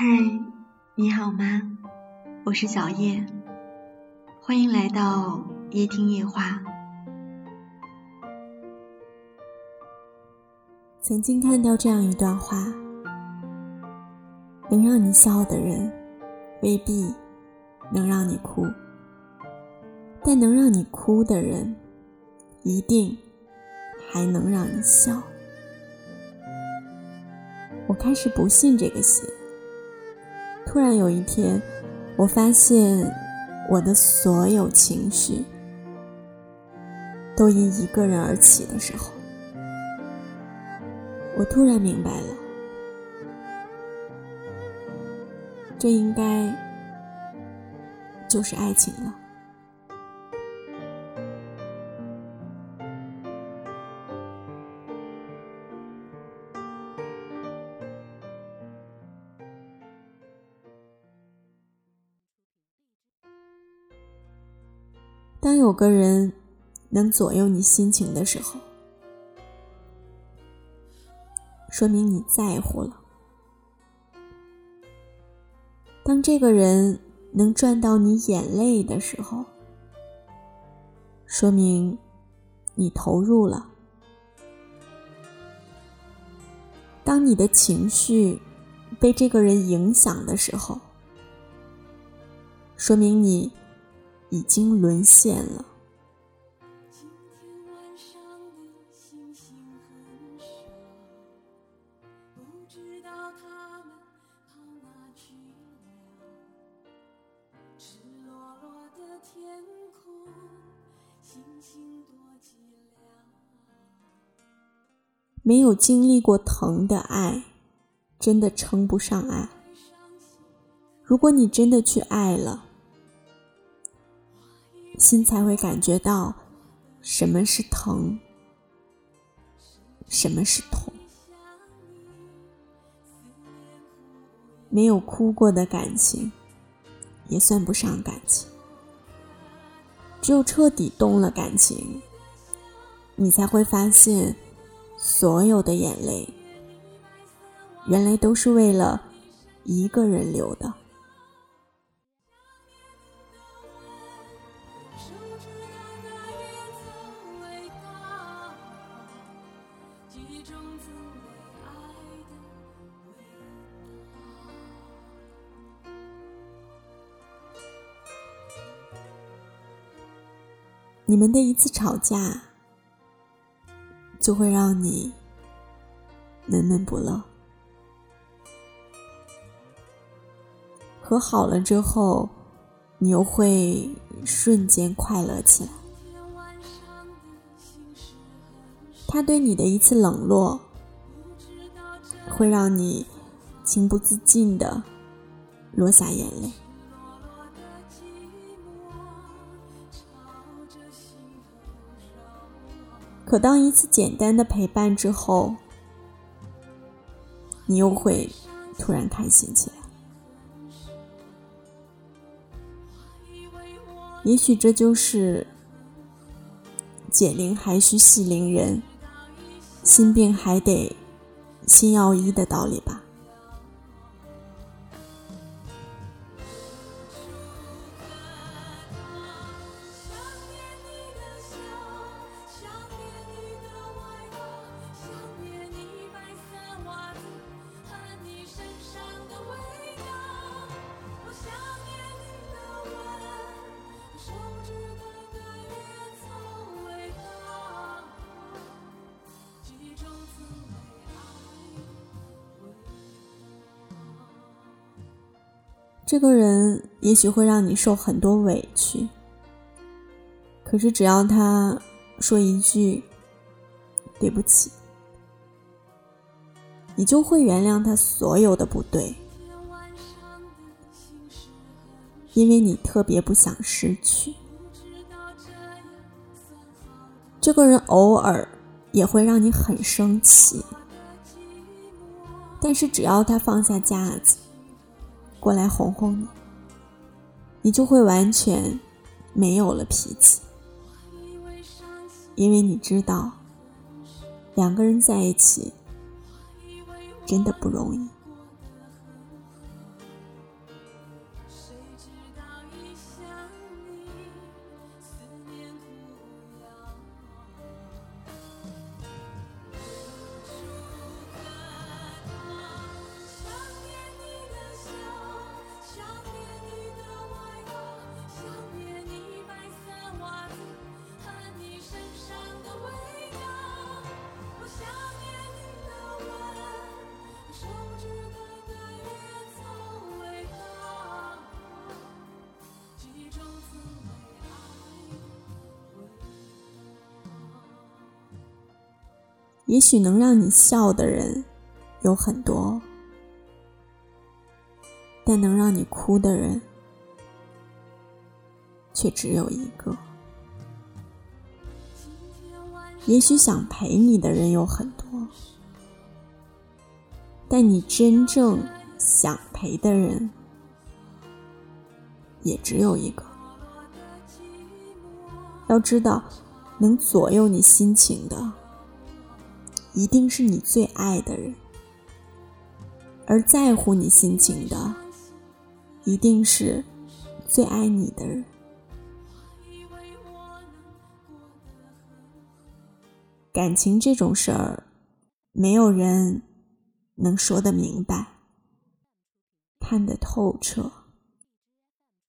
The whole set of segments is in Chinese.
嗨，你好吗？我是小叶，欢迎来到夜听夜话。曾经看到这样一段话：能让你笑的人，未必能让你哭；但能让你哭的人，一定还能让你笑。我开始不信这个邪。突然有一天，我发现我的所有情绪都因一个人而起的时候，我突然明白了，这应该就是爱情了。当有个人能左右你心情的时候，说明你在乎了；当这个人能赚到你眼泪的时候，说明你投入了；当你的情绪被这个人影响的时候，说明你。已经沦陷了。没有经历过疼的爱，真的称不上爱。如果你真的去爱了，心才会感觉到什么是疼，什么是痛。没有哭过的感情，也算不上感情。只有彻底动了感情，你才会发现，所有的眼泪，原来都是为了一个人流的。你们的一次吵架，就会让你闷闷不乐；和好了之后，你又会瞬间快乐起来。他对你的一次冷落，会让你情不自禁的落下眼泪。可当一次简单的陪伴之后，你又会突然开心起来。也许这就是“解铃还需系铃人，心病还得心药医”的道理吧。这个人也许会让你受很多委屈，可是只要他说一句“对不起”，你就会原谅他所有的不对，因为你特别不想失去。这个人偶尔也会让你很生气，但是只要他放下架子。过来哄哄你，你就会完全没有了脾气，因为你知道，两个人在一起真的不容易。也许能让你笑的人有很多但能让你哭的人却只有一个。也许想陪你的人有很多但你真正想陪的人也只有一个。要知道，能左右你心情的，一定是你最爱的人；而在乎你心情的，一定是最爱你的人。感情这种事儿，没有人能说得明白、看得透彻、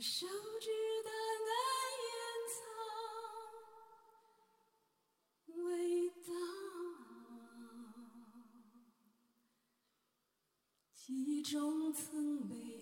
手指的嫩烟草味道，记忆中曾被。